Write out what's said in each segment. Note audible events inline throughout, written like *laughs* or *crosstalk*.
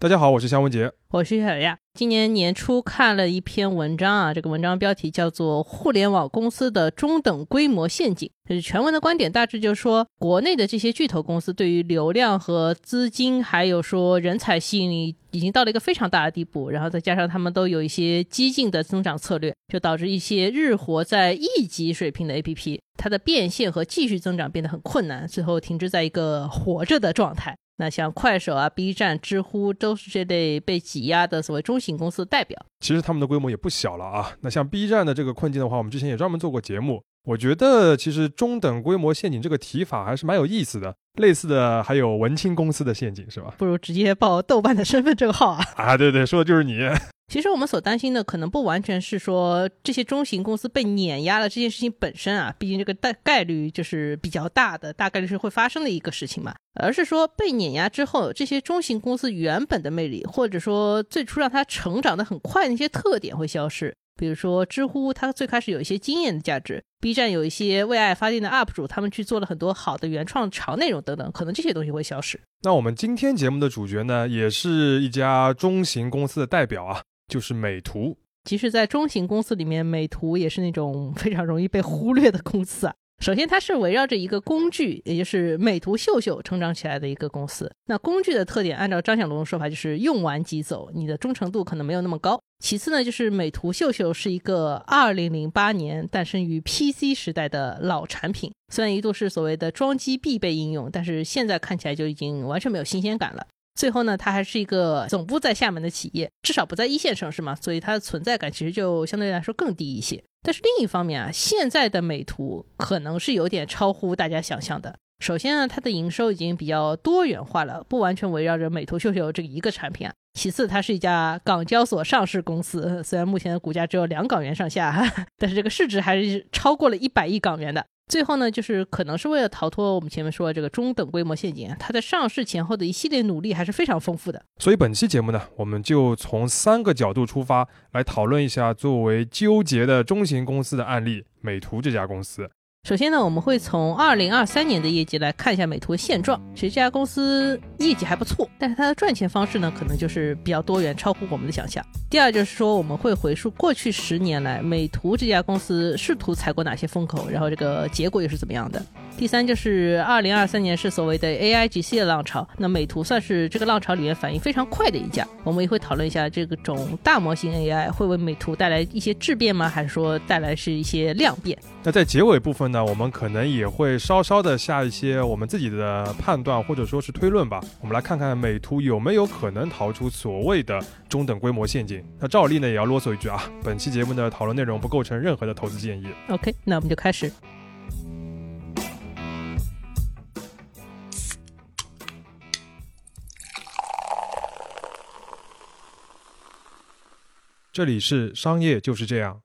大家好，我是香文杰，我是小亚。今年年初看了一篇文章啊，这个文章标题叫做《互联网公司的中等规模陷阱》。就是全文的观点大致就是说，国内的这些巨头公司对于流量和资金，还有说人才吸引力，已经到了一个非常大的地步。然后再加上他们都有一些激进的增长策略，就导致一些日活在亿级水平的 APP，它的变现和继续增长变得很困难，最后停滞在一个活着的状态。那像快手啊、B 站、知乎都是这类被挤压的所谓中型公司的代表。其实他们的规模也不小了啊。那像 B 站的这个困境的话，我们之前也专门做过节目。我觉得其实中等规模陷阱这个提法还是蛮有意思的。类似的还有文青公司的陷阱是吧？不如直接报豆瓣的身份证号啊！啊，对对，说的就是你。其实我们所担心的可能不完全是说这些中型公司被碾压了这件事情本身啊，毕竟这个大概率就是比较大的，大概率是会发生的一个事情嘛。而是说被碾压之后，这些中型公司原本的魅力，或者说最初让它成长的很快的那些特点会消失。比如说知乎，它最开始有一些经验的价值；B 站有一些为爱发电的 UP 主，他们去做了很多好的原创长内容等等，可能这些东西会消失。那我们今天节目的主角呢，也是一家中型公司的代表啊。就是美图，其实，在中型公司里面，美图也是那种非常容易被忽略的公司啊。首先，它是围绕着一个工具，也就是美图秀秀成长起来的一个公司。那工具的特点，按照张小龙的说法，就是用完即走，你的忠诚度可能没有那么高。其次呢，就是美图秀秀是一个2008年诞生于 PC 时代的老产品，虽然一度是所谓的装机必备应用，但是现在看起来就已经完全没有新鲜感了。最后呢，它还是一个总部在厦门的企业，至少不在一线城市嘛，所以它的存在感其实就相对来说更低一些。但是另一方面啊，现在的美图可能是有点超乎大家想象的。首先呢，它的营收已经比较多元化了，不完全围绕着美图秀秀这一个产品啊。其次，它是一家港交所上市公司，虽然目前的股价只有两港元上下，但是这个市值还是超过了一百亿港元的。最后呢，就是可能是为了逃脱我们前面说的这个中等规模陷阱，它在上市前后的一系列努力还是非常丰富的。所以本期节目呢，我们就从三个角度出发，来讨论一下作为纠结的中型公司的案例——美图这家公司。首先呢，我们会从二零二三年的业绩来看一下美图的现状。其实这家公司业绩还不错，但是它的赚钱方式呢，可能就是比较多元，超乎我们的想象。第二就是说，我们会回溯过去十年来美图这家公司试图踩过哪些风口，然后这个结果又是怎么样的。第三就是二零二三年是所谓的 AIGC 的浪潮，那美图算是这个浪潮里面反应非常快的一家。我们也会讨论一下这个种大模型 AI 会为美图带来一些质变吗？还是说带来是一些量变？那在结尾部分呢，我们可能也会稍稍的下一些我们自己的判断或者说是推论吧。我们来看看美图有没有可能逃出所谓的中等规模陷阱。那照例呢也要啰嗦一句啊，本期节目的讨论内容不构成任何的投资建议。OK，那我们就开始。这里是商业就是这样。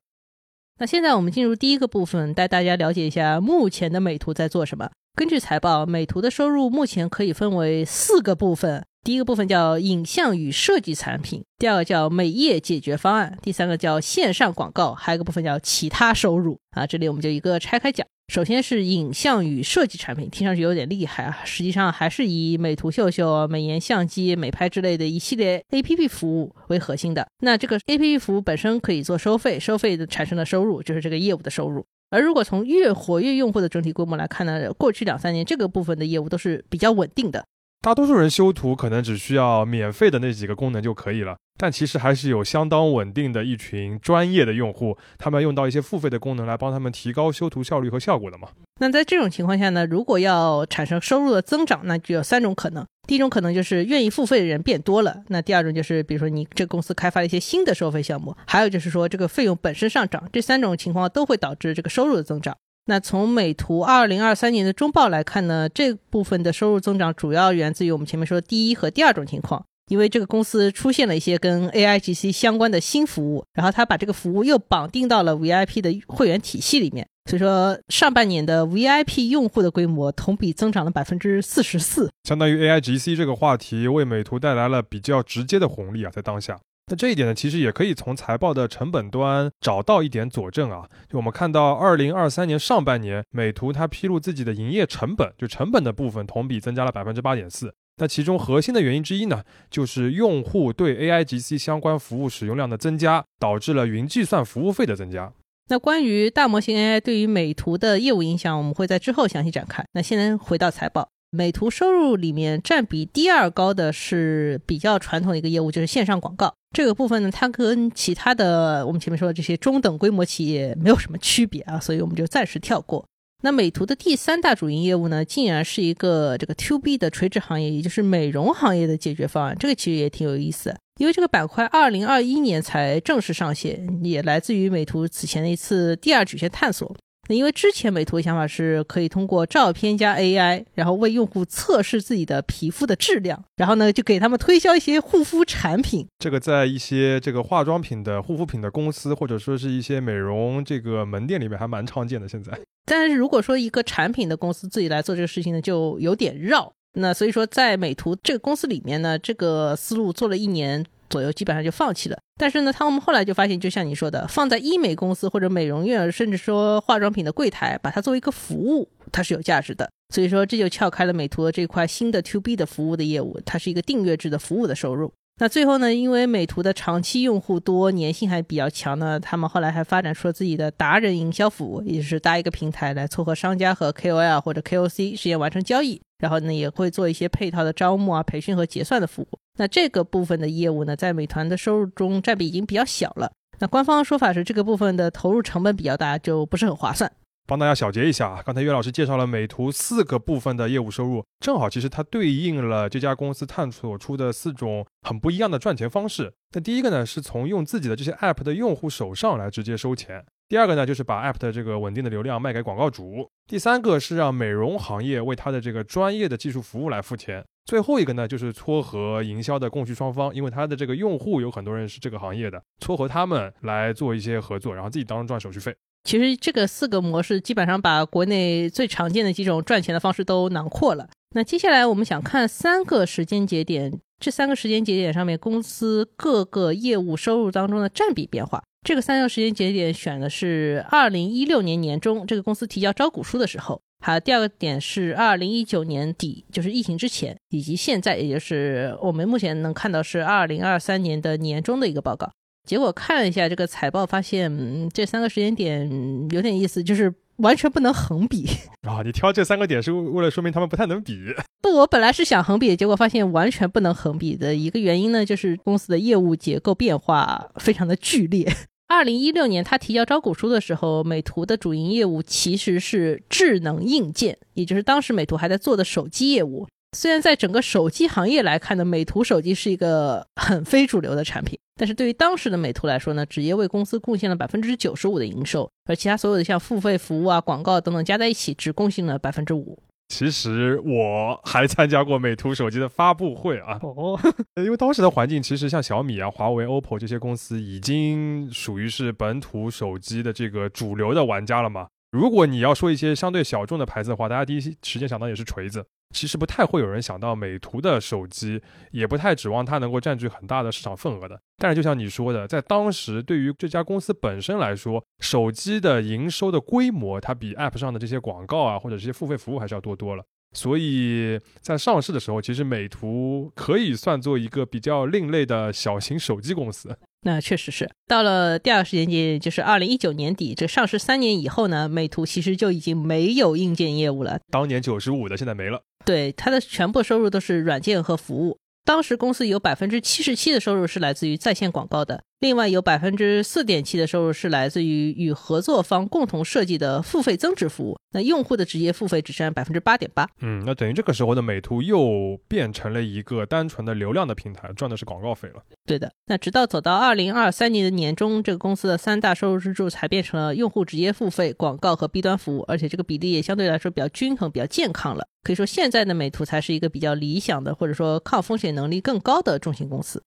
那现在我们进入第一个部分，带大家了解一下目前的美图在做什么。根据财报，美图的收入目前可以分为四个部分。第一个部分叫影像与设计产品，第二个叫美业解决方案，第三个叫线上广告，还有一个部分叫其他收入。啊，这里我们就一个拆开讲。首先是影像与设计产品，听上去有点厉害啊，实际上还是以美图秀秀、美颜相机、美拍之类的一系列 APP 服务为核心的。那这个 APP 服务本身可以做收费，收费的产生的收入就是这个业务的收入。而如果从月活跃用户的整体规模来看呢，过去两三年这个部分的业务都是比较稳定的。大多数人修图可能只需要免费的那几个功能就可以了，但其实还是有相当稳定的一群专业的用户，他们用到一些付费的功能来帮他们提高修图效率和效果的嘛。那在这种情况下呢，如果要产生收入的增长，那就有三种可能。第一种可能就是愿意付费的人变多了，那第二种就是比如说你这公司开发了一些新的收费项目，还有就是说这个费用本身上涨，这三种情况都会导致这个收入的增长。那从美图二零二三年的中报来看呢，这部分的收入增长主要源自于我们前面说的第一和第二种情况，因为这个公司出现了一些跟 AIGC 相关的新服务，然后它把这个服务又绑定到了 VIP 的会员体系里面，所以说上半年的 VIP 用户的规模同比增长了百分之四十四，相当于 AIGC 这个话题为美图带来了比较直接的红利啊，在当下。那这一点呢，其实也可以从财报的成本端找到一点佐证啊。就我们看到，二零二三年上半年，美图它披露自己的营业成本，就成本的部分同比增加了百分之八点四。那其中核心的原因之一呢，就是用户对 AIGC 相关服务使用量的增加，导致了云计算服务费的增加。那关于大模型 AI 对于美图的业务影响，我们会在之后详细展开。那先回到财报，美图收入里面占比第二高的是比较传统的一个业务，就是线上广告这个部分呢，它跟其他的我们前面说的这些中等规模企业没有什么区别啊，所以我们就暂时跳过。那美图的第三大主营业务呢，竟然是一个这个 To B 的垂直行业，也就是美容行业的解决方案，这个其实也挺有意思。因为这个板块二零二一年才正式上线，也来自于美图此前的一次第二曲线探索。那因为之前美图的想法是可以通过照片加 AI，然后为用户测试自己的皮肤的质量，然后呢就给他们推销一些护肤产品。这个在一些这个化妆品的护肤品的公司，或者说是一些美容这个门店里面还蛮常见的。现在，但是如果说一个产品的公司自己来做这个事情呢，就有点绕。那所以说，在美图这个公司里面呢，这个思路做了一年左右，基本上就放弃了。但是呢，他们后来就发现，就像你说的，放在医美公司或者美容院，甚至说化妆品的柜台，把它作为一个服务，它是有价值的。所以说，这就撬开了美图的这块新的 To B 的服务的业务，它是一个订阅制的服务的收入。那最后呢，因为美图的长期用户多，粘性还比较强呢，他们后来还发展出了自己的达人营销服务，也就是搭一个平台来撮合商家和 KOL 或者 KOC 实现完成交易。然后呢，也会做一些配套的招募啊、培训和结算的服务。那这个部分的业务呢，在美团的收入中占比已经比较小了。那官方说法是，这个部分的投入成本比较大，就不是很划算。帮大家小结一下，刚才岳老师介绍了美图四个部分的业务收入，正好其实它对应了这家公司探索出的四种很不一样的赚钱方式。那第一个呢，是从用自己的这些 app 的用户手上来直接收钱。第二个呢，就是把 App 的这个稳定的流量卖给广告主；第三个是让美容行业为它的这个专业的技术服务来付钱；最后一个呢，就是撮合营销的供需双方，因为它的这个用户有很多人是这个行业的，撮合他们来做一些合作，然后自己当中赚手续费。其实这个四个模式基本上把国内最常见的几种赚钱的方式都囊括了。那接下来我们想看三个时间节点，这三个时间节点上面公司各个业务收入当中的占比变化。这个三个时间节点选的是二零一六年年中这个公司提交招股书的时候，还有第二个点是二零一九年底，就是疫情之前，以及现在，也就是我们目前能看到是二零二三年的年终的一个报告。结果看了一下这个财报，发现这三个时间点有点意思，就是完全不能横比 *laughs* 啊！你挑这三个点是为了说明他们不太能比？*laughs* 不，我本来是想横比，结果发现完全不能横比的一个原因呢，就是公司的业务结构变化非常的剧烈。二零一六年，他提交招股书的时候，美图的主营业务其实是智能硬件，也就是当时美图还在做的手机业务。虽然在整个手机行业来看呢，美图手机是一个很非主流的产品，但是对于当时的美图来说呢，直接为公司贡献了百分之九十五的营收，而其他所有的像付费服务啊、广告等等加在一起，只贡献了百分之五。其实我还参加过美图手机的发布会啊，哦，*laughs* 因为当时的环境其实像小米啊、华为、OPPO 这些公司已经属于是本土手机的这个主流的玩家了嘛。如果你要说一些相对小众的牌子的话，大家第一时间想到也是锤子。其实不太会有人想到美图的手机，也不太指望它能够占据很大的市场份额的。但是就像你说的，在当时对于这家公司本身来说，手机的营收的规模，它比 App 上的这些广告啊，或者这些付费服务还是要多多了。所以在上市的时候，其实美图可以算作一个比较另类的小型手机公司。那确实是到了第二个时间节点，就是二零一九年底，这上市三年以后呢，美图其实就已经没有硬件业务了。当年九十五的，现在没了。对，它的全部收入都是软件和服务。当时公司有百分之七十七的收入是来自于在线广告的。另外有百分之四点七的收入是来自于与合作方共同设计的付费增值服务，那用户的直接付费只占百分之八点八。嗯，那等于这个时候的美图又变成了一个单纯的流量的平台，赚的是广告费了。对的，那直到走到二零二三年的年中，这个公司的三大收入支柱才变成了用户直接付费、广告和 B 端服务，而且这个比例也相对来说比较均衡、比较健康了。可以说现在的美图才是一个比较理想的，或者说抗风险能力更高的中型公司。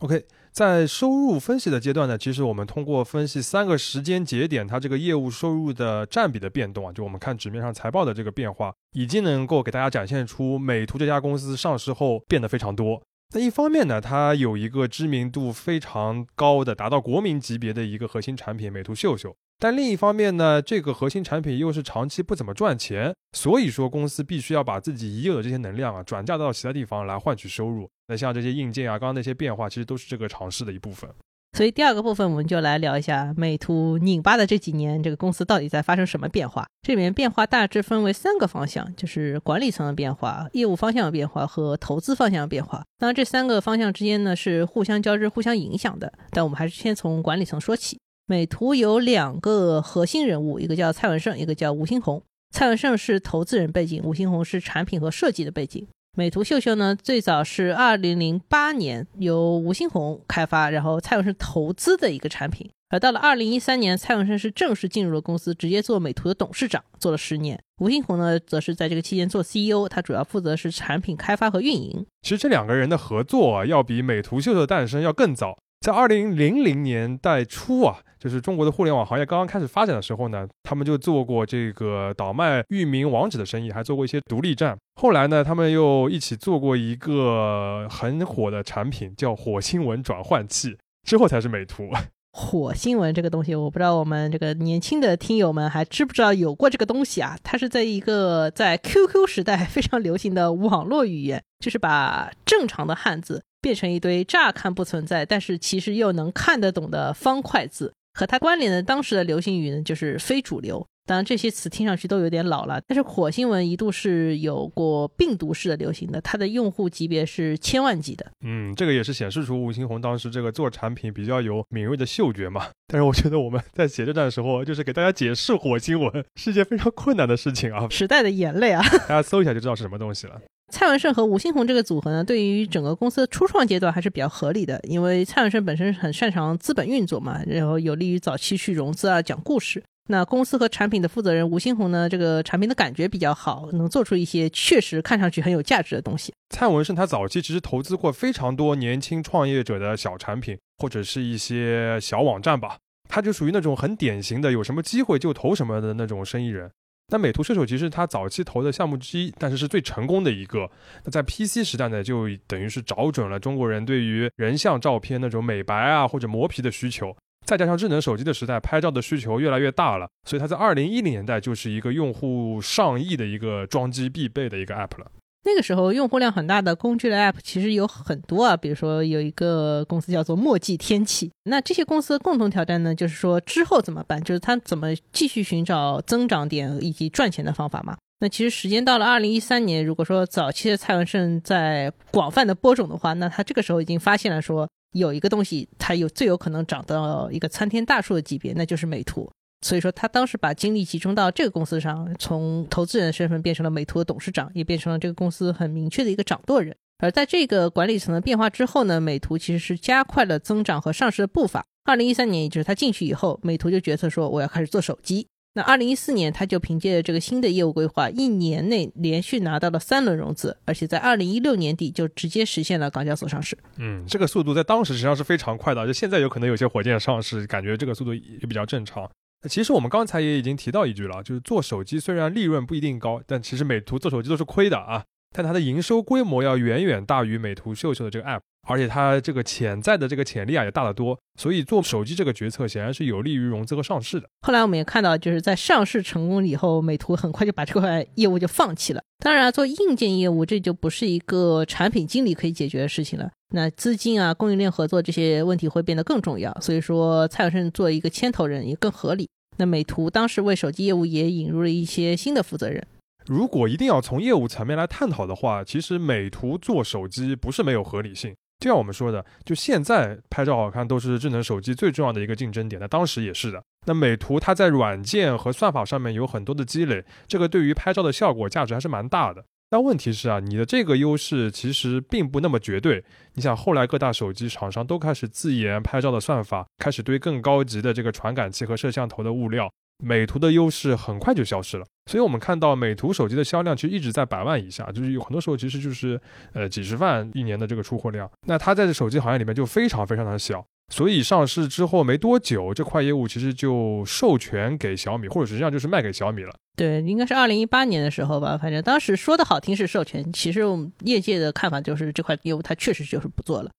OK，在收入分析的阶段呢，其实我们通过分析三个时间节点，它这个业务收入的占比的变动啊，就我们看纸面上财报的这个变化，已经能够给大家展现出美图这家公司上市后变得非常多。那一方面呢，它有一个知名度非常高的、达到国民级别的一个核心产品——美图秀秀。但另一方面呢，这个核心产品又是长期不怎么赚钱，所以说公司必须要把自己已有的这些能量啊转嫁到其他地方来换取收入。那像这些硬件啊，刚刚那些变化，其实都是这个尝试的一部分。所以第二个部分，我们就来聊一下美图拧巴的这几年，这个公司到底在发生什么变化？这里面变化大致分为三个方向，就是管理层的变化、业务方向的变化和投资方向的变化。当然，这三个方向之间呢是互相交织、互相影响的。但我们还是先从管理层说起。美图有两个核心人物，一个叫蔡文胜，一个叫吴新红。蔡文胜是投资人背景，吴新红是产品和设计的背景。美图秀秀呢，最早是二零零八年由吴新红开发，然后蔡文胜投资的一个产品。而到了二零一三年，蔡文胜是正式进入了公司，直接做美图的董事长，做了十年。吴新红呢，则是在这个期间做 CEO，他主要负责是产品开发和运营。其实这两个人的合作啊，要比美图秀秀的诞生要更早。在二零零零年代初啊，就是中国的互联网行业刚刚开始发展的时候呢，他们就做过这个倒卖域名网址的生意，还做过一些独立站。后来呢，他们又一起做过一个很火的产品，叫火星文转换器，之后才是美图。火星文这个东西，我不知道我们这个年轻的听友们还知不知道有过这个东西啊？它是在一个在 QQ 时代非常流行的网络语言，就是把正常的汉字。变成一堆乍看不存在，但是其实又能看得懂的方块字，和它关联的当时的流行语呢，就是非主流。当然这些词听上去都有点老了，但是火星文一度是有过病毒式的流行的，它的用户级别是千万级的。嗯，这个也是显示出吴新红当时这个做产品比较有敏锐的嗅觉嘛。但是我觉得我们在写这段的时候，就是给大家解释火星文是一件非常困难的事情啊。时代的眼泪啊，大家搜一下就知道是什么东西了。蔡文胜和吴新红这个组合呢，对于整个公司的初创阶段还是比较合理的，因为蔡文胜本身很擅长资本运作嘛，然后有利于早期去融资啊、讲故事。那公司和产品的负责人吴新红呢，这个产品的感觉比较好，能做出一些确实看上去很有价值的东西。蔡文胜他早期其实投资过非常多年轻创业者的小产品，或者是一些小网站吧，他就属于那种很典型的有什么机会就投什么的那种生意人。那美图秀秀其实它早期投的项目之一，但是是最成功的一个。那在 PC 时代呢，就等于是找准了中国人对于人像照片那种美白啊或者磨皮的需求。再加上智能手机的时代，拍照的需求越来越大了，所以它在二零一零年代就是一个用户上亿的一个装机必备的一个 App 了。那个时候用户量很大的工具的 App 其实有很多啊，比如说有一个公司叫做墨迹天气。那这些公司的共同挑战呢，就是说之后怎么办？就是它怎么继续寻找增长点以及赚钱的方法嘛？那其实时间到了二零一三年，如果说早期的蔡文胜在广泛的播种的话，那他这个时候已经发现了说有一个东西，它有最有可能长到一个参天大树的级别，那就是美图。所以说，他当时把精力集中到这个公司上，从投资人的身份变成了美图的董事长，也变成了这个公司很明确的一个掌舵人。而在这个管理层的变化之后呢，美图其实是加快了增长和上市的步伐。二零一三年，也就是他进去以后，美图就决策说我要开始做手机。那二零一四年，他就凭借着这个新的业务规划，一年内连续拿到了三轮融资，而且在二零一六年底就直接实现了港交所上市。嗯，这个速度在当时实际上是非常快的，就现在有可能有些火箭上市，感觉这个速度也比较正常。其实我们刚才也已经提到一句了，就是做手机虽然利润不一定高，但其实美图做手机都是亏的啊。但它的营收规模要远远大于美图秀秀的这个 App，而且它这个潜在的这个潜力啊也大得多。所以做手机这个决策显然是有利于融资和上市的。后来我们也看到，就是在上市成功以后，美图很快就把这块业务就放弃了。当然，做硬件业务这就不是一个产品经理可以解决的事情了。那资金啊、供应链合作这些问题会变得更重要，所以说蔡永胜做一个牵头人也更合理。那美图当时为手机业务也引入了一些新的负责人。如果一定要从业务层面来探讨的话，其实美图做手机不是没有合理性。就像我们说的，就现在拍照好看都是智能手机最重要的一个竞争点，那当时也是的。那美图它在软件和算法上面有很多的积累，这个对于拍照的效果价值还是蛮大的。但问题是啊，你的这个优势其实并不那么绝对。你想，后来各大手机厂商都开始自研拍照的算法，开始堆更高级的这个传感器和摄像头的物料，美图的优势很快就消失了。所以我们看到美图手机的销量其实一直在百万以下，就是有很多时候其实就是呃几十万一年的这个出货量。那它在这手机行业里面就非常非常的小。所以上市之后没多久，这块业务其实就授权给小米，或者实际上就是卖给小米了。对，应该是二零一八年的时候吧。反正当时说的好听是授权，其实我们业界的看法就是这块业务它确实就是不做了。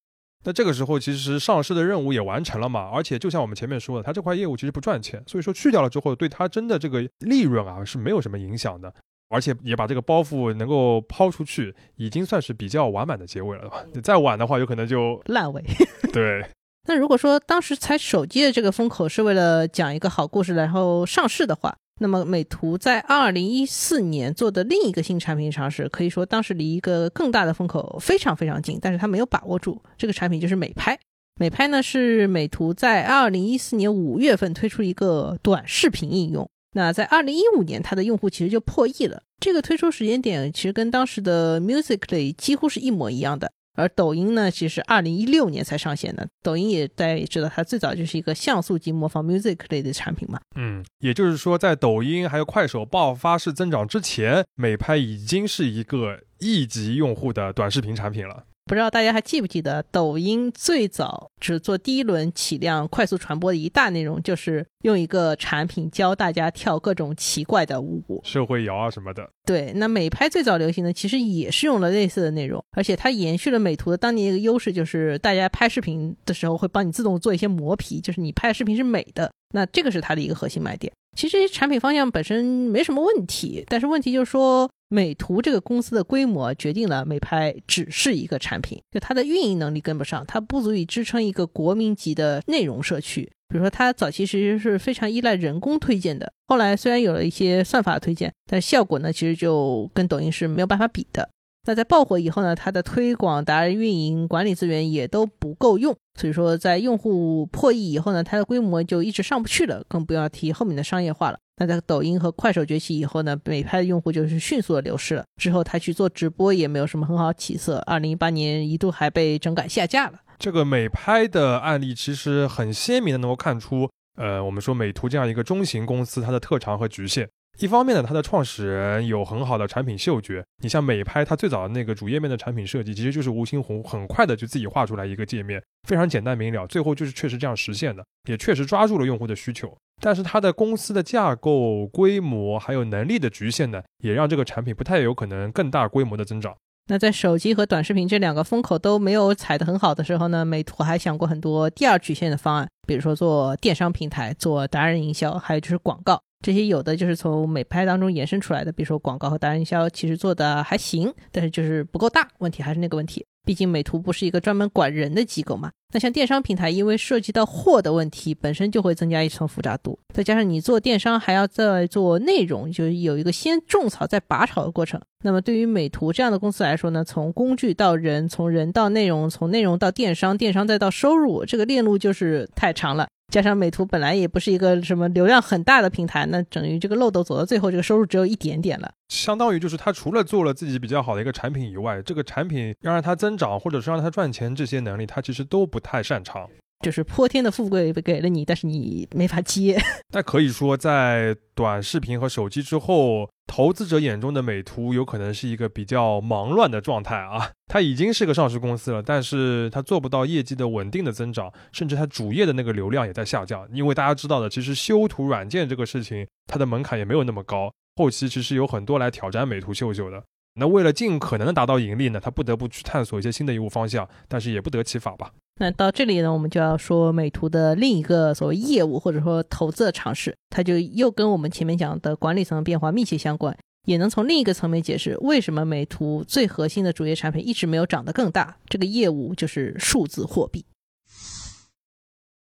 那这个时候其实上市的任务也完成了嘛，而且就像我们前面说的，它这块业务其实不赚钱，所以说去掉了之后，对它真的这个利润啊是没有什么影响的，而且也把这个包袱能够抛出去，已经算是比较完满的结尾了吧？再晚的话，有可能就烂尾。*laughs* 对。那如果说当时采手机的这个风口是为了讲一个好故事，然后上市的话，那么美图在二零一四年做的另一个新产品尝试，可以说当时离一个更大的风口非常非常近，但是它没有把握住。这个产品就是美拍。美拍呢是美图在二零一四年五月份推出一个短视频应用。那在二零一五年，它的用户其实就破亿了。这个推出时间点其实跟当时的 Musically 几乎是一模一样的。而抖音呢，其实二零一六年才上线的。抖音也大家也知道，它最早就是一个像素级模仿 music 类的产品嘛。嗯，也就是说，在抖音还有快手爆发式增长之前，美拍已经是一个亿级用户的短视频产品了。不知道大家还记不记得，抖音最早只做第一轮起量、快速传播的一大内容，就是用一个产品教大家跳各种奇怪的舞，社会摇啊什么的。对，那美拍最早流行的其实也是用了类似的内容，而且它延续了美图的当年一个优势，就是大家拍视频的时候会帮你自动做一些磨皮，就是你拍的视频是美的。那这个是它的一个核心卖点。其实这些产品方向本身没什么问题，但是问题就是说。美图这个公司的规模决定了美拍只是一个产品，就它的运营能力跟不上，它不足以支撑一个国民级的内容社区。比如说，它早期其实是非常依赖人工推荐的，后来虽然有了一些算法推荐，但效果呢，其实就跟抖音是没有办法比的。那在爆火以后呢，它的推广、达人运营、管理资源也都不够用，所以说在用户破亿以后呢，它的规模就一直上不去了，更不要提后面的商业化了。那在抖音和快手崛起以后呢，美拍的用户就是迅速的流失了。之后他去做直播也没有什么很好起色。二零一八年一度还被整改下架了。这个美拍的案例其实很鲜明的能够看出，呃，我们说美图这样一个中型公司它的特长和局限。一方面呢，它的创始人有很好的产品嗅觉。你像美拍，它最早的那个主页面的产品设计，其实就是吴新红很快的就自己画出来一个界面，非常简单明了，最后就是确实这样实现的，也确实抓住了用户的需求。但是它的公司的架构、规模还有能力的局限呢，也让这个产品不太有可能更大规模的增长。那在手机和短视频这两个风口都没有踩得很好的时候呢，美图还想过很多第二曲线的方案，比如说做电商平台、做达人营销，还有就是广告。这些有的就是从美拍当中延伸出来的，比如说广告和达人营销，其实做的还行，但是就是不够大。问题还是那个问题，毕竟美图不是一个专门管人的机构嘛。那像电商平台，因为涉及到货的问题，本身就会增加一层复杂度，再加上你做电商还要再做内容，就有一个先种草再拔草的过程。那么对于美图这样的公司来说呢，从工具到人，从人到内容，从内容到电商，电商再到收入，这个链路就是太长了。加上美图本来也不是一个什么流量很大的平台，那等于这个漏斗走到最后，这个收入只有一点点了。相当于就是他除了做了自己比较好的一个产品以外，这个产品要让它增长，或者是让它赚钱，这些能力他其实都不太擅长。就是泼天的富贵给了你，但是你没法接。*laughs* 那可以说，在短视频和手机之后，投资者眼中的美图有可能是一个比较忙乱的状态啊。它已经是个上市公司了，但是它做不到业绩的稳定的增长，甚至它主页的那个流量也在下降。因为大家知道的，其实修图软件这个事情，它的门槛也没有那么高，后期其实有很多来挑战美图秀秀的。那为了尽可能的达到盈利呢，他不得不去探索一些新的业务方向，但是也不得其法吧。那到这里呢，我们就要说美图的另一个所谓业务或者说投资的尝试，它就又跟我们前面讲的管理层的变化密切相关，也能从另一个层面解释为什么美图最核心的主业产品一直没有长得更大。这个业务就是数字货币。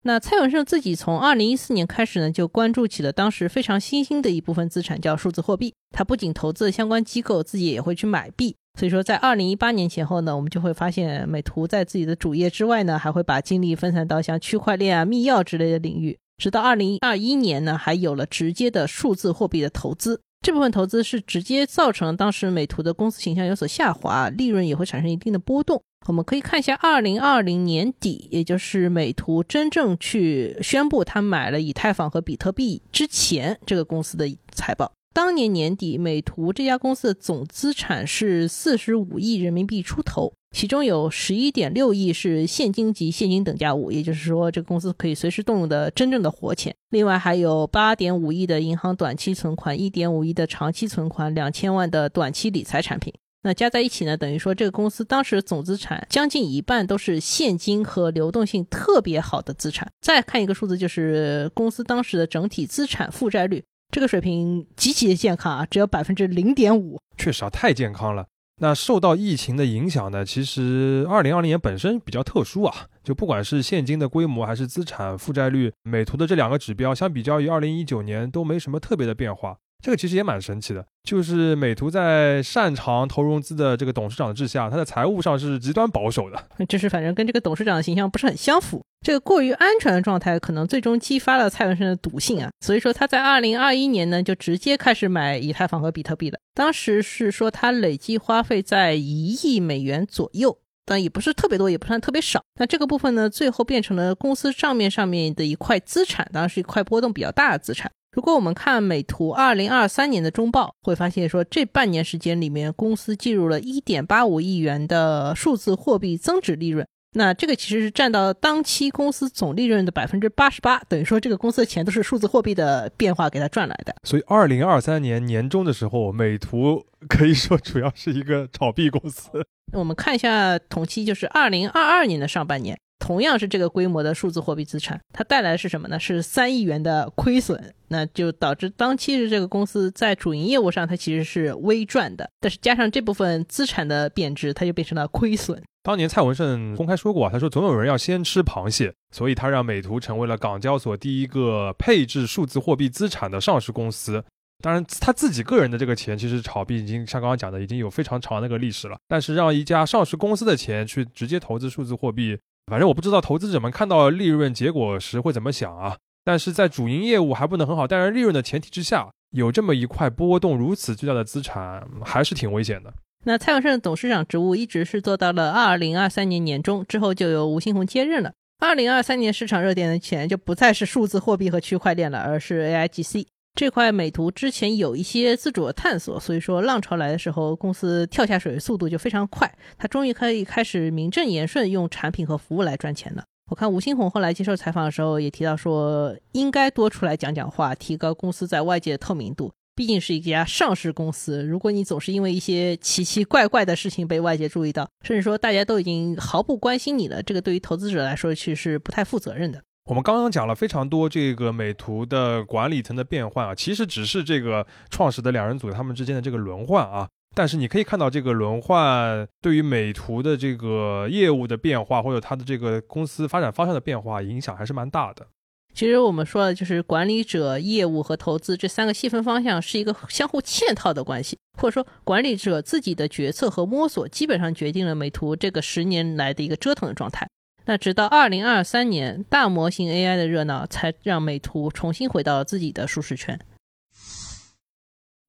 那蔡文胜自己从二零一四年开始呢，就关注起了当时非常新兴的一部分资产，叫数字货币。他不仅投资相关机构，自己也会去买币。所以说，在二零一八年前后呢，我们就会发现，美图在自己的主业之外呢，还会把精力分散到像区块链啊、密钥之类的领域。直到二零二一年呢，还有了直接的数字货币的投资。这部分投资是直接造成当时美图的公司形象有所下滑，利润也会产生一定的波动。我们可以看一下二零二零年底，也就是美图真正去宣布他买了以太坊和比特币之前，这个公司的财报。当年年底，美图这家公司的总资产是四十五亿人民币出头，其中有十一点六亿是现金及现金等价物，也就是说，这个公司可以随时动用的真正的活钱。另外还有八点五亿的银行短期存款，一点五亿的长期存款，两千万的短期理财产品。那加在一起呢，等于说这个公司当时总资产将近一半都是现金和流动性特别好的资产。再看一个数字，就是公司当时的整体资产负债率，这个水平极其的健康啊，只有百分之零点五。确实啊，太健康了。那受到疫情的影响呢，其实二零二零年本身比较特殊啊，就不管是现金的规模还是资产负债率，美图的这两个指标相比较于二零一九年都没什么特别的变化。这个其实也蛮神奇的，就是美图在擅长投融资的这个董事长的治下，他的财务上是极端保守的，*laughs* 就是反正跟这个董事长的形象不是很相符。这个过于安全的状态，可能最终激发了蔡文胜的赌性啊。所以说他在二零二一年呢，就直接开始买以太坊和比特币了。当时是说他累计花费在一亿美元左右，但也不是特别多，也不算特别少。那这个部分呢，最后变成了公司账面上面的一块资产，当然是一块波动比较大的资产。如果我们看美图二零二三年的中报，会发现说这半年时间里面，公司计入了一点八五亿元的数字货币增值利润。那这个其实是占到当期公司总利润的百分之八十八，等于说这个公司的钱都是数字货币的变化给它赚来的。所以二零二三年年中的时候，美图可以说主要是一个炒币公司。我们看一下同期，就是二零二二年的上半年。同样是这个规模的数字货币资产，它带来的是什么呢？是三亿元的亏损，那就导致当期的这个公司在主营业务上它其实是微赚的，但是加上这部分资产的贬值，它就变成了亏损。当年蔡文胜公开说过啊，他说总有人要先吃螃蟹，所以他让美图成为了港交所第一个配置数字货币资产的上市公司。当然，他自己个人的这个钱，其实炒币已经像刚刚讲的，已经有非常长的一个历史了。但是让一家上市公司的钱去直接投资数字货币，反正我不知道投资者们看到利润结果时会怎么想啊。但是在主营业务还不能很好带来利润的前提之下，有这么一块波动如此巨大的资产，还是挺危险的。那蔡文胜董事长职务一直是做到了二零二三年年中之后，就由吴新红接任了。二零二三年市场热点的钱就不再是数字货币和区块链了，而是 AIGC。这块美图之前有一些自主的探索，所以说浪潮来的时候，公司跳下水速度就非常快。它终于可以开始名正言顺用产品和服务来赚钱了。我看吴新红后来接受采访的时候也提到说，应该多出来讲讲话，提高公司在外界的透明度。毕竟是一家上市公司，如果你总是因为一些奇奇怪怪的事情被外界注意到，甚至说大家都已经毫不关心你了，这个对于投资者来说其实是不太负责任的。我们刚刚讲了非常多这个美图的管理层的变换啊，其实只是这个创始的两人组他们之间的这个轮换啊。但是你可以看到，这个轮换对于美图的这个业务的变化，或者它的这个公司发展方向的变化，影响还是蛮大的。其实我们说的就是管理者、业务和投资这三个细分方向是一个相互嵌套的关系，或者说管理者自己的决策和摸索，基本上决定了美图这个十年来的一个折腾的状态。那直到二零二三年，大模型 AI 的热闹才让美图重新回到了自己的舒适圈。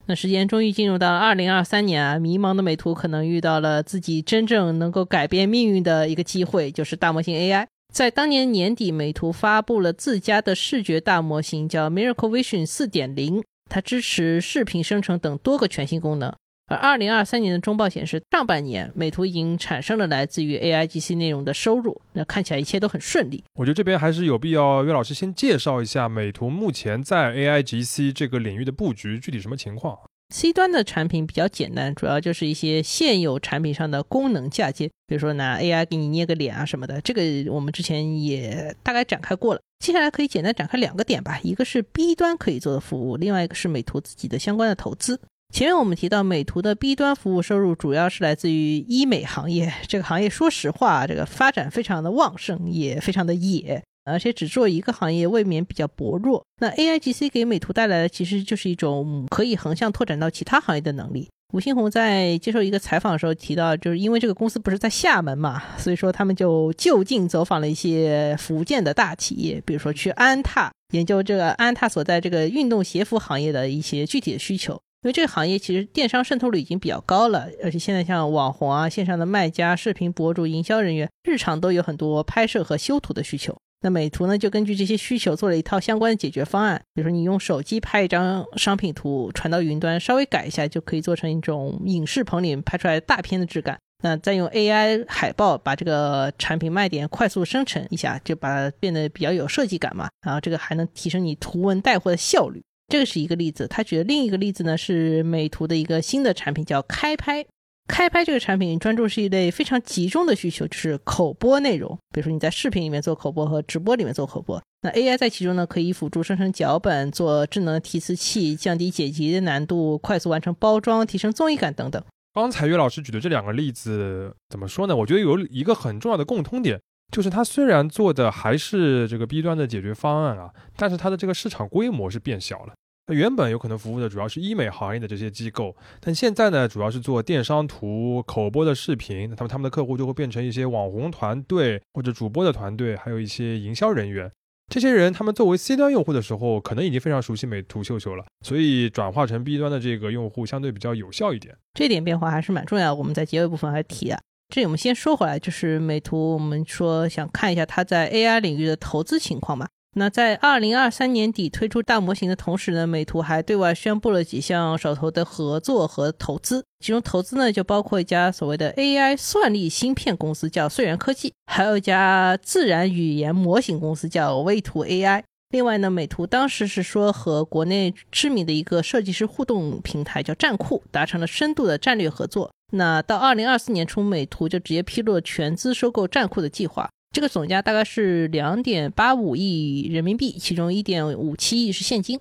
那时间终于进入到二零二三年啊，迷茫的美图可能遇到了自己真正能够改变命运的一个机会，就是大模型 AI。在当年年底，美图发布了自家的视觉大模型，叫 Miracle Vision 四点零，它支持视频生成等多个全新功能。而二零二三年的中报显示，上半年美图已经产生了来自于 AIGC 内容的收入，那看起来一切都很顺利。我觉得这边还是有必要，岳老师先介绍一下美图目前在 AIGC 这个领域的布局具体什么情况。C 端的产品比较简单，主要就是一些现有产品上的功能嫁接，比如说拿 AI 给你捏个脸啊什么的，这个我们之前也大概展开过了。接下来可以简单展开两个点吧，一个是 B 端可以做的服务，另外一个是美图自己的相关的投资。前面我们提到，美图的 B 端服务收入主要是来自于医美行业。这个行业说实话，这个发展非常的旺盛，也非常的野，而且只做一个行业未免比较薄弱。那 AIGC 给美图带来的其实就是一种可以横向拓展到其他行业的能力。吴新红在接受一个采访的时候提到，就是因为这个公司不是在厦门嘛，所以说他们就就近走访了一些福建的大企业，比如说去安踏研究这个安踏所在这个运动鞋服行业的一些具体的需求。因为这个行业其实电商渗透率已经比较高了，而且现在像网红啊、线上的卖家、视频博主、营销人员，日常都有很多拍摄和修图的需求。那美图呢，就根据这些需求做了一套相关的解决方案。比如说，你用手机拍一张商品图，传到云端，稍微改一下，就可以做成一种影视棚里拍出来大片的质感。那再用 AI 海报把这个产品卖点快速生成一下，就把它变得比较有设计感嘛。然后这个还能提升你图文带货的效率。这个是一个例子，他举的另一个例子呢是美图的一个新的产品叫开拍。开拍这个产品专注是一类非常集中的需求，就是口播内容。比如说你在视频里面做口播和直播里面做口播，那 AI 在其中呢，可以辅助生成脚本、做智能提词器、降低剪辑的难度、快速完成包装、提升综艺感等等。刚才岳老师举的这两个例子，怎么说呢？我觉得有一个很重要的共通点，就是它虽然做的还是这个 B 端的解决方案啊，但是它的这个市场规模是变小了。那原本有可能服务的主要是医美行业的这些机构，但现在呢，主要是做电商图、口播的视频，那他们他们的客户就会变成一些网红团队或者主播的团队，还有一些营销人员。这些人他们作为 C 端用户的时候，可能已经非常熟悉美图秀秀了，所以转化成 B 端的这个用户相对比较有效一点。这点变化还是蛮重要的，我们在结尾部分还提啊。这里我们先说回来，就是美图，我们说想看一下它在 AI 领域的投资情况嘛。那在二零二三年底推出大模型的同时呢，美图还对外宣布了几项手头的合作和投资，其中投资呢就包括一家所谓的 AI 算力芯片公司叫穗源科技，还有一家自然语言模型公司叫微图 AI。另外呢，美图当时是说和国内知名的一个设计师互动平台叫站酷达成了深度的战略合作。那到二零二四年初，美图就直接披露了全资收购站酷的计划。这个总价大概是两点八五亿人民币，其中一点五七亿是现金。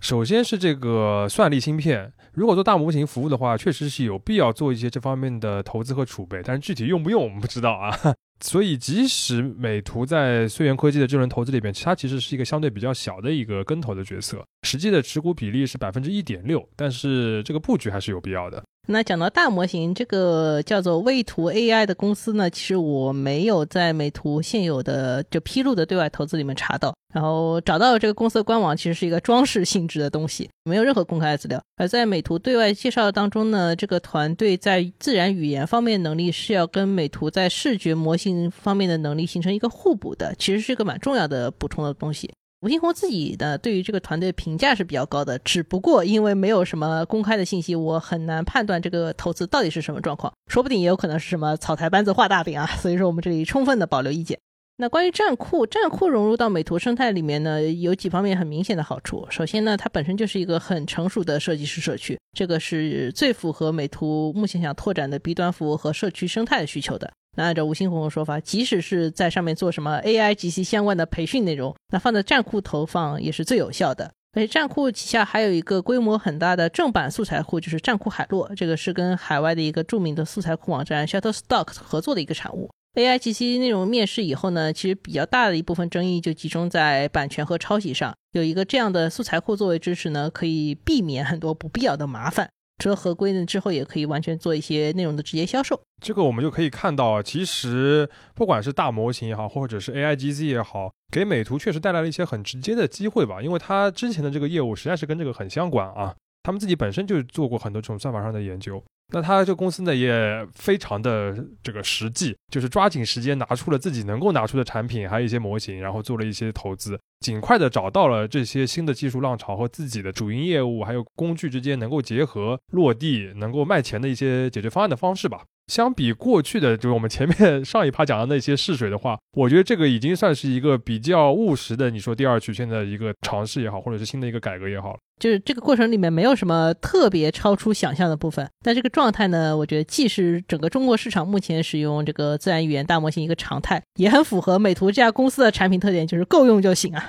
首先是这个算力芯片，如果做大模型服务的话，确实是有必要做一些这方面的投资和储备，但是具体用不用我们不知道啊。*laughs* 所以即使美图在虽源科技的这轮投资里边，它其实是一个相对比较小的一个跟投的角色，实际的持股比例是百分之一点六，但是这个布局还是有必要的。那讲到大模型，这个叫做微图 AI 的公司呢，其实我没有在美图现有的就披露的对外投资里面查到，然后找到这个公司的官网，其实是一个装饰性质的东西，没有任何公开的资料。而在美图对外介绍当中呢，这个团队在自然语言方面能力是要跟美图在视觉模型方面的能力形成一个互补的，其实是一个蛮重要的补充的东西。吴新红自己的对于这个团队评价是比较高的，只不过因为没有什么公开的信息，我很难判断这个投资到底是什么状况，说不定也有可能是什么草台班子画大饼啊，*laughs* 所以说我们这里充分的保留意见。那关于站酷，站酷融入到美图生态里面呢，有几方面很明显的好处。首先呢，它本身就是一个很成熟的设计师社区，这个是最符合美图目前想拓展的 B 端服务和社区生态的需求的。那按照吴新红的说法，即使是在上面做什么 AI GC 相关的培训内容，那放在站库投放也是最有效的。而且站库旗下还有一个规模很大的正版素材库，就是站库海洛，这个是跟海外的一个著名的素材库网站 Shutterstock 合作的一个产物。AI GC 内容面世以后呢，其实比较大的一部分争议就集中在版权和抄袭上。有一个这样的素材库作为支持呢，可以避免很多不必要的麻烦。说合规呢，之后也可以完全做一些内容的直接销售。这个我们就可以看到，其实不管是大模型也好，或者是 AIGC 也好，给美图确实带来了一些很直接的机会吧。因为它之前的这个业务实在是跟这个很相关啊，他们自己本身就做过很多这种算法上的研究。那他这公司呢，也非常的这个实际，就是抓紧时间拿出了自己能够拿出的产品，还有一些模型，然后做了一些投资，尽快的找到了这些新的技术浪潮和自己的主营业务还有工具之间能够结合、落地、能够卖钱的一些解决方案的方式吧。相比过去的，就是我们前面上一趴讲的那些试水的话，我觉得这个已经算是一个比较务实的，你说第二曲线的一个尝试也好，或者是新的一个改革也好，就是这个过程里面没有什么特别超出想象的部分。但这个状态呢，我觉得既是整个中国市场目前使用这个自然语言大模型一个常态，也很符合美图这家公司的产品特点，就是够用就行啊。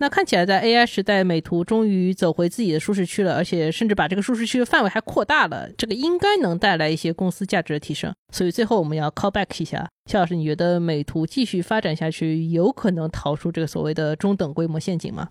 那看起来，在 AI 时代，美图终于走回自己的舒适区了，而且甚至把这个舒适区的范围还扩大了。这个应该能带来一些公司价值的提升。所以最后我们要 call back 一下，肖老师，你觉得美图继续发展下去，有可能逃出这个所谓的中等规模陷阱吗？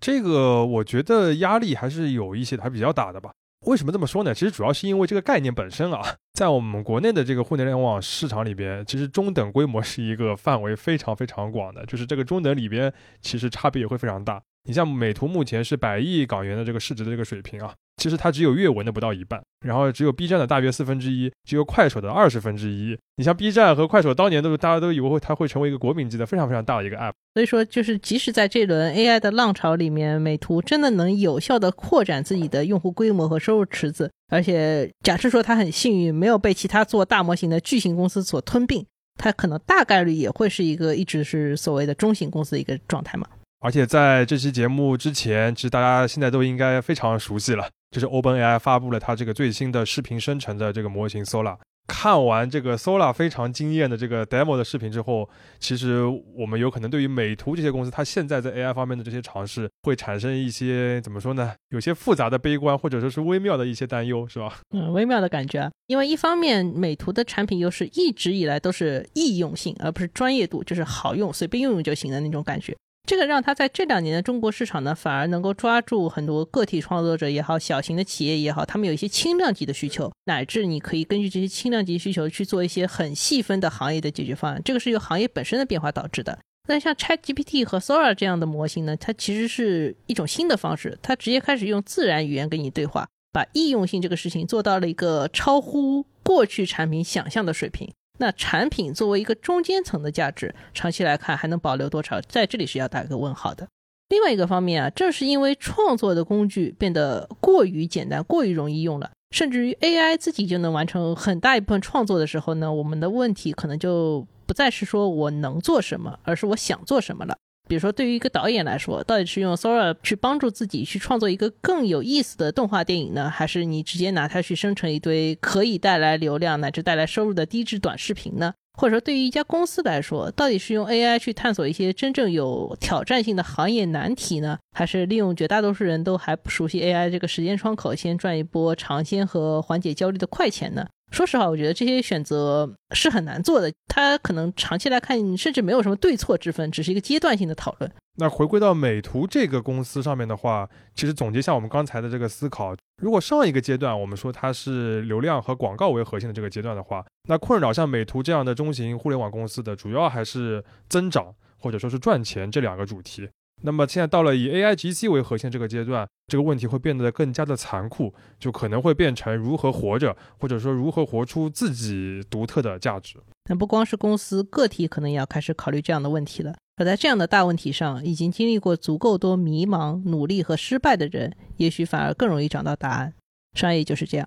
这个我觉得压力还是有一些，还比较大的吧。为什么这么说呢？其实主要是因为这个概念本身啊，*laughs* 在我们国内的这个互联网市场里边，其实中等规模是一个范围非常非常广的，就是这个中等里边其实差别也会非常大。你像美图目前是百亿港元的这个市值的这个水平啊。其实它只有阅文的不到一半，然后只有 B 站的大约四分之一，只有快手的二十分之一。你像 B 站和快手当年都是大家都以为会它会成为一个国民级的非常非常大的一个 App。所以说，就是即使在这轮 AI 的浪潮里面，美图真的能有效的扩展自己的用户规模和收入池子，而且假设说它很幸运没有被其他做大模型的巨型公司所吞并，它可能大概率也会是一个一直是所谓的中型公司的一个状态嘛。而且在这期节目之前，其实大家现在都应该非常熟悉了。就是 OpenAI 发布了它这个最新的视频生成的这个模型 Sola。看完这个 Sola 非常惊艳的这个 demo 的视频之后，其实我们有可能对于美图这些公司，它现在在 AI 方面的这些尝试，会产生一些怎么说呢？有些复杂的悲观，或者说是微妙的一些担忧，是吧？*laughs* 嗯，微妙的感觉。因为一方面，美图的产品优势一直以来都是易用性，而不是专业度，就是好用，随便用用就行的那种感觉。这个让他在这两年的中国市场呢，反而能够抓住很多个体创作者也好，小型的企业也好，他们有一些轻量级的需求，乃至你可以根据这些轻量级需求去做一些很细分的行业的解决方案。这个是由行业本身的变化导致的。那像 ChatGPT 和 Sora 这样的模型呢，它其实是一种新的方式，它直接开始用自然语言跟你对话，把易用性这个事情做到了一个超乎过去产品想象的水平。那产品作为一个中间层的价值，长期来看还能保留多少，在这里是要打一个问号的。另外一个方面啊，正是因为创作的工具变得过于简单、过于容易用了，甚至于 AI 自己就能完成很大一部分创作的时候呢，我们的问题可能就不再是说我能做什么，而是我想做什么了。比如说，对于一个导演来说，到底是用 Sora 去帮助自己去创作一个更有意思的动画电影呢，还是你直接拿它去生成一堆可以带来流量乃至带来收入的低质短视频呢？或者说，对于一家公司来说，到底是用 AI 去探索一些真正有挑战性的行业难题呢，还是利用绝大多数人都还不熟悉 AI 这个时间窗口，先赚一波尝鲜和缓解焦虑的快钱呢？说实话，我觉得这些选择是很难做的。它可能长期来看，甚至没有什么对错之分，只是一个阶段性的讨论。那回归到美图这个公司上面的话，其实总结一下我们刚才的这个思考，如果上一个阶段我们说它是流量和广告为核心的这个阶段的话，那困扰像美图这样的中型互联网公司的，主要还是增长或者说是赚钱这两个主题。那么现在到了以 A I G C 为核心这个阶段，这个问题会变得更加的残酷，就可能会变成如何活着，或者说如何活出自己独特的价值。那不光是公司，个体可能也要开始考虑这样的问题了。而在这样的大问题上，已经经历过足够多迷茫、努力和失败的人，也许反而更容易找到答案。商业就是这样。